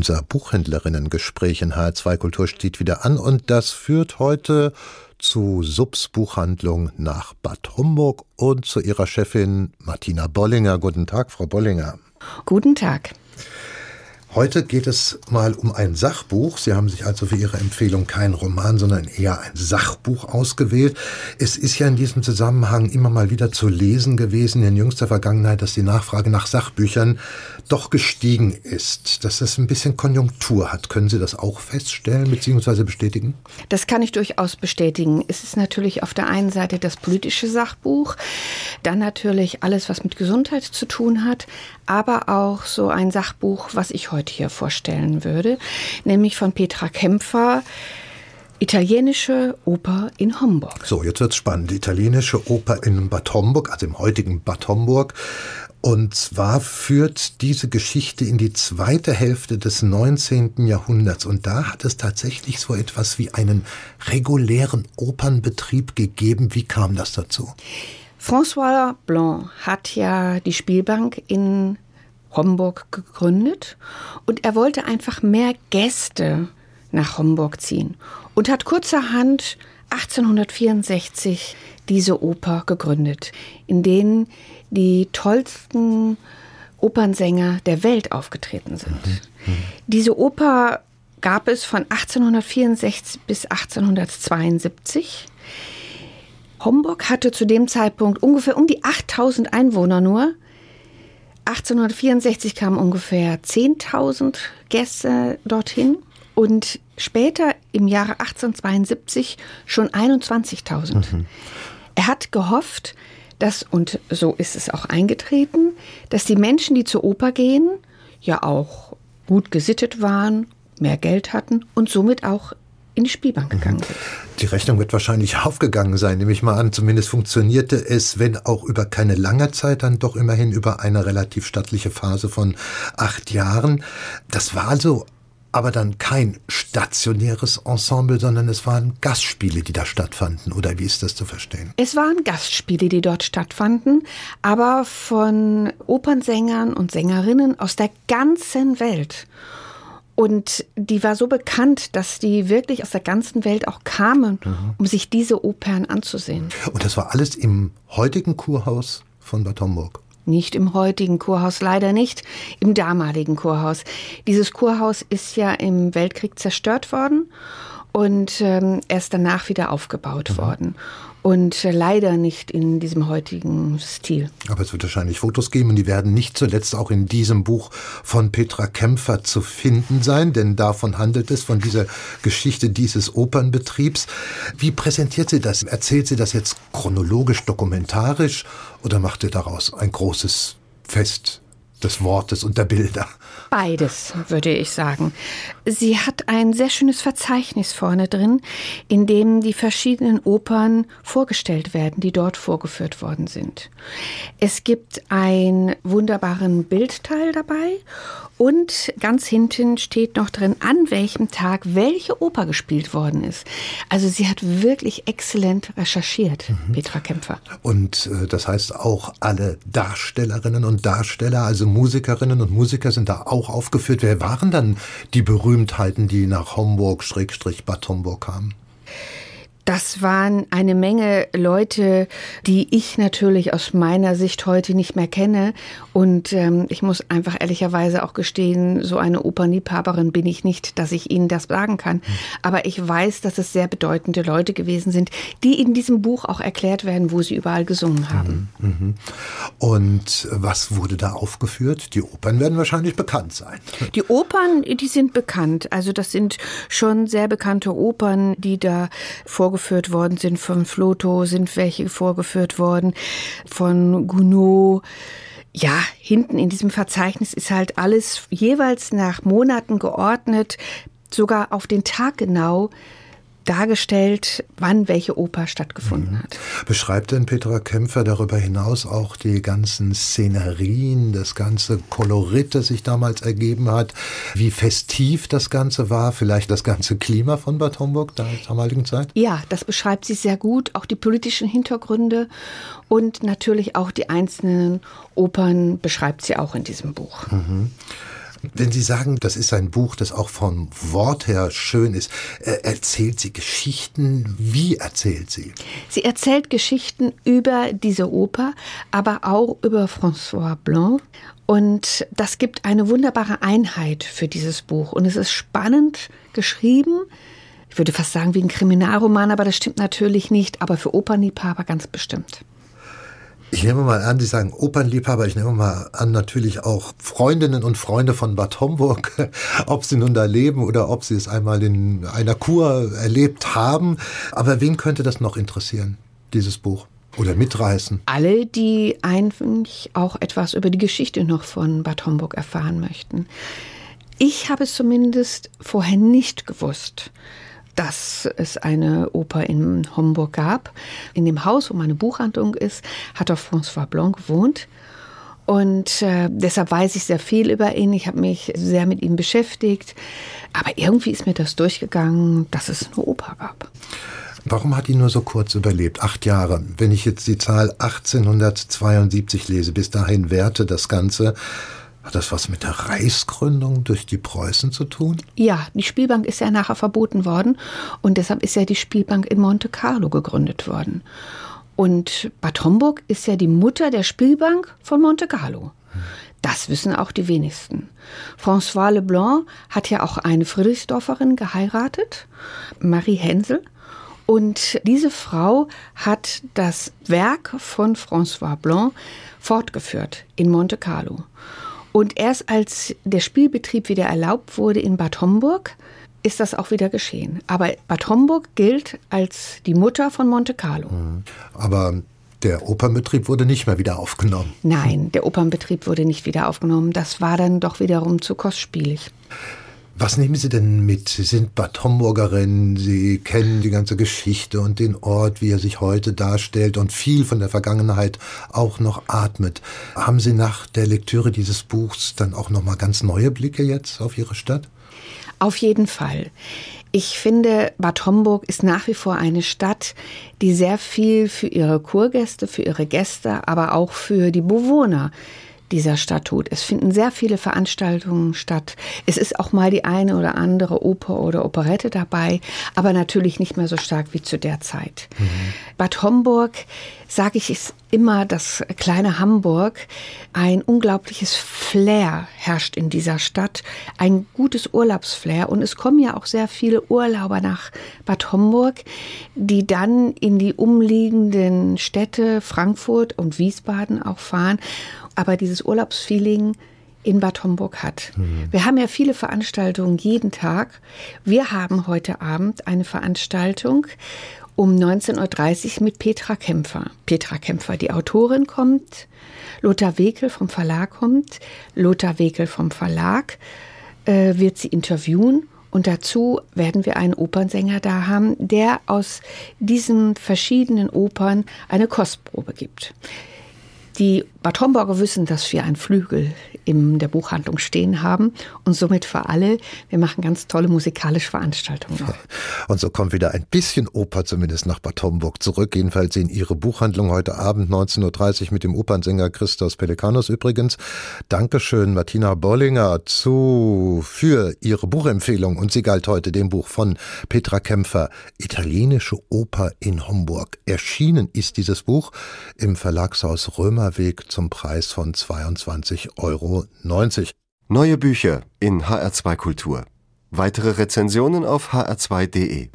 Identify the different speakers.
Speaker 1: Unser Buchhändlerinnen-Gespräch in HR2 Kultur steht wieder an und das führt heute zu Subs Buchhandlung nach Bad Homburg und zu ihrer Chefin Martina Bollinger. Guten Tag, Frau Bollinger.
Speaker 2: Guten Tag.
Speaker 1: Heute geht es mal um ein Sachbuch. Sie haben sich also für Ihre Empfehlung kein Roman, sondern eher ein Sachbuch ausgewählt. Es ist ja in diesem Zusammenhang immer mal wieder zu lesen gewesen in jüngster Vergangenheit, dass die Nachfrage nach Sachbüchern doch gestiegen ist, dass es ein bisschen Konjunktur hat. Können Sie das auch feststellen bzw. bestätigen?
Speaker 2: Das kann ich durchaus bestätigen. Es ist natürlich auf der einen Seite das politische Sachbuch, dann natürlich alles, was mit Gesundheit zu tun hat, aber auch so ein Sachbuch, was ich heute hier vorstellen würde, nämlich von Petra Kämpfer. Italienische Oper in Homburg.
Speaker 1: So, jetzt wird's spannend. Italienische Oper in Bad Homburg, also im heutigen Bad Homburg. Und zwar führt diese Geschichte in die zweite Hälfte des 19. Jahrhunderts. Und da hat es tatsächlich so etwas wie einen regulären Opernbetrieb gegeben. Wie kam das dazu?
Speaker 2: François Blanc hat ja die Spielbank in Homburg gegründet und er wollte einfach mehr Gäste nach Homburg ziehen und hat kurzerhand 1864 diese Oper gegründet, in denen die tollsten Opernsänger der Welt aufgetreten sind. Diese Oper gab es von 1864 bis 1872. Homburg hatte zu dem Zeitpunkt ungefähr um die 8000 Einwohner nur. 1864 kamen ungefähr 10.000 Gäste dorthin und später im Jahre 1872 schon 21.000. Mhm. Er hat gehofft, dass, und so ist es auch eingetreten, dass die Menschen, die zur Oper gehen, ja auch gut gesittet waren, mehr Geld hatten und somit auch in die Spielbank gegangen sind.
Speaker 1: Die Rechnung wird wahrscheinlich aufgegangen sein, nehme ich mal an. Zumindest funktionierte es, wenn auch über keine lange Zeit, dann doch immerhin über eine relativ stattliche Phase von acht Jahren. Das war also aber dann kein stationäres Ensemble, sondern es waren Gastspiele, die da stattfanden. Oder wie ist das zu verstehen?
Speaker 2: Es waren Gastspiele, die dort stattfanden, aber von Opernsängern und Sängerinnen aus der ganzen Welt. Und die war so bekannt, dass die wirklich aus der ganzen Welt auch kamen, mhm. um sich diese Opern anzusehen.
Speaker 1: Und das war alles im heutigen Kurhaus von Bad Homburg?
Speaker 2: Nicht im heutigen Kurhaus, leider nicht, im damaligen Kurhaus. Dieses Kurhaus ist ja im Weltkrieg zerstört worden und ähm, erst danach wieder aufgebaut mhm. worden und leider nicht in diesem heutigen Stil.
Speaker 1: Aber es wird wahrscheinlich Fotos geben und die werden nicht zuletzt auch in diesem Buch von Petra Kämpfer zu finden sein, denn davon handelt es, von dieser Geschichte dieses Opernbetriebs. Wie präsentiert sie das? Erzählt sie das jetzt chronologisch, dokumentarisch oder macht ihr daraus ein großes Fest des Wortes und der Bilder?
Speaker 2: Beides, würde ich sagen. Sie hat ein sehr schönes Verzeichnis vorne drin, in dem die verschiedenen Opern vorgestellt werden, die dort vorgeführt worden sind. Es gibt einen wunderbaren Bildteil dabei und ganz hinten steht noch drin, an welchem Tag welche Oper gespielt worden ist. Also sie hat wirklich exzellent recherchiert, mhm. Petra Kämpfer.
Speaker 1: Und äh, das heißt auch alle Darstellerinnen und Darsteller, also Musikerinnen und Musiker sind da auch aufgeführt. Wer waren dann die Berühmtheiten, die nach Homburg, Schrägstrich Bad Homburg kamen?
Speaker 2: Das waren eine Menge Leute, die ich natürlich aus meiner Sicht heute nicht mehr kenne. Und ähm, ich muss einfach ehrlicherweise auch gestehen, so eine Opernliebhaberin bin ich nicht, dass ich Ihnen das sagen kann. Aber ich weiß, dass es sehr bedeutende Leute gewesen sind, die in diesem Buch auch erklärt werden, wo sie überall gesungen haben. Mhm.
Speaker 1: Und was wurde da aufgeführt? Die Opern werden wahrscheinlich bekannt sein.
Speaker 2: Die Opern, die sind bekannt. Also das sind schon sehr bekannte Opern, die da vorgeführt vorgeführt worden sind. Von Floto sind welche vorgeführt worden, von Gounod. Ja, hinten in diesem Verzeichnis ist halt alles jeweils nach Monaten geordnet, sogar auf den Tag genau dargestellt, wann welche Oper stattgefunden mhm. hat.
Speaker 1: Beschreibt denn Petra Kämpfer darüber hinaus auch die ganzen Szenerien, das ganze Kolorit, das sich damals ergeben hat, wie festiv das Ganze war, vielleicht das ganze Klima von Bad Homburg der damaligen Zeit?
Speaker 2: Ja, das beschreibt sie sehr gut, auch die politischen Hintergründe und natürlich auch die einzelnen Opern beschreibt sie auch in diesem Buch. Mhm.
Speaker 1: Wenn Sie sagen, das ist ein Buch, das auch vom Wort her schön ist, äh, erzählt sie Geschichten? Wie erzählt sie?
Speaker 2: Sie erzählt Geschichten über diese Oper, aber auch über François Blanc. Und das gibt eine wunderbare Einheit für dieses Buch. Und es ist spannend geschrieben. Ich würde fast sagen wie ein Kriminalroman, aber das stimmt natürlich nicht, aber für Opernliebhaber ganz bestimmt.
Speaker 1: Ich nehme mal an, Sie sagen Opernliebhaber, ich nehme mal an, natürlich auch Freundinnen und Freunde von Bad Homburg, ob sie nun da leben oder ob sie es einmal in einer Kur erlebt haben. Aber wen könnte das noch interessieren, dieses Buch? Oder mitreißen?
Speaker 2: Alle, die eigentlich auch etwas über die Geschichte noch von Bad Homburg erfahren möchten. Ich habe es zumindest vorher nicht gewusst dass es eine Oper in Homburg gab. In dem Haus, wo meine Buchhandlung ist, hat auch François Blanc gewohnt. Und äh, deshalb weiß ich sehr viel über ihn. Ich habe mich sehr mit ihm beschäftigt. Aber irgendwie ist mir das durchgegangen, dass es eine Oper gab.
Speaker 1: Warum hat ihn nur so kurz überlebt? Acht Jahre. Wenn ich jetzt die Zahl 1872 lese, bis dahin währte das Ganze. Hat das was mit der Reichsgründung durch die Preußen zu tun?
Speaker 2: Ja, die Spielbank ist ja nachher verboten worden und deshalb ist ja die Spielbank in Monte Carlo gegründet worden. Und Bad Homburg ist ja die Mutter der Spielbank von Monte Carlo. Das wissen auch die wenigsten. François Leblanc hat ja auch eine Friedrichsdorferin geheiratet, Marie Hensel. Und diese Frau hat das Werk von François Blanc fortgeführt in Monte Carlo. Und erst als der Spielbetrieb wieder erlaubt wurde in Bad Homburg, ist das auch wieder geschehen. Aber Bad Homburg gilt als die Mutter von Monte Carlo. Mhm.
Speaker 1: Aber der Opernbetrieb wurde nicht mehr wieder aufgenommen.
Speaker 2: Nein, der Opernbetrieb wurde nicht wieder aufgenommen. Das war dann doch wiederum zu kostspielig.
Speaker 1: Was nehmen Sie denn mit? Sie sind Bad Homburgerin, Sie kennen die ganze Geschichte und den Ort, wie er sich heute darstellt und viel von der Vergangenheit auch noch atmet. Haben Sie nach der Lektüre dieses Buchs dann auch noch mal ganz neue Blicke jetzt auf Ihre Stadt?
Speaker 2: Auf jeden Fall. Ich finde, Bad Homburg ist nach wie vor eine Stadt, die sehr viel für ihre Kurgäste, für ihre Gäste, aber auch für die Bewohner dieser Stadt tut. Es finden sehr viele Veranstaltungen statt. Es ist auch mal die eine oder andere Oper oder Operette dabei, aber natürlich nicht mehr so stark wie zu der Zeit. Mhm. Bad Homburg, sage ich es immer, das kleine Hamburg, ein unglaubliches Flair herrscht in dieser Stadt, ein gutes Urlaubsflair und es kommen ja auch sehr viele Urlauber nach Bad Homburg, die dann in die umliegenden Städte Frankfurt und Wiesbaden auch fahren aber dieses Urlaubsfeeling in Bad Homburg hat. Mhm. Wir haben ja viele Veranstaltungen jeden Tag. Wir haben heute Abend eine Veranstaltung um 19.30 Uhr mit Petra Kämpfer. Petra Kämpfer, die Autorin, kommt. Lothar Wekel vom Verlag kommt. Lothar Wekel vom Verlag äh, wird sie interviewen. Und dazu werden wir einen Opernsänger da haben, der aus diesen verschiedenen Opern eine Kostprobe gibt. Die Bad Homburger wissen, dass wir einen Flügel in der Buchhandlung stehen haben und somit für alle, wir machen ganz tolle musikalische Veranstaltungen.
Speaker 1: Und so kommt wieder ein bisschen Oper zumindest nach Bad Homburg zurück, jedenfalls in Ihre Buchhandlung heute Abend 19.30 Uhr mit dem Opernsänger Christos Pelikanos übrigens. Dankeschön Martina Bollinger zu, für Ihre Buchempfehlung und sie galt heute dem Buch von Petra Kämpfer, Italienische Oper in Homburg. Erschienen ist dieses Buch im Verlagshaus Römerweg zum Preis von 22,90 Euro.
Speaker 3: Neue Bücher in HR2 Kultur. Weitere Rezensionen auf hr2.de.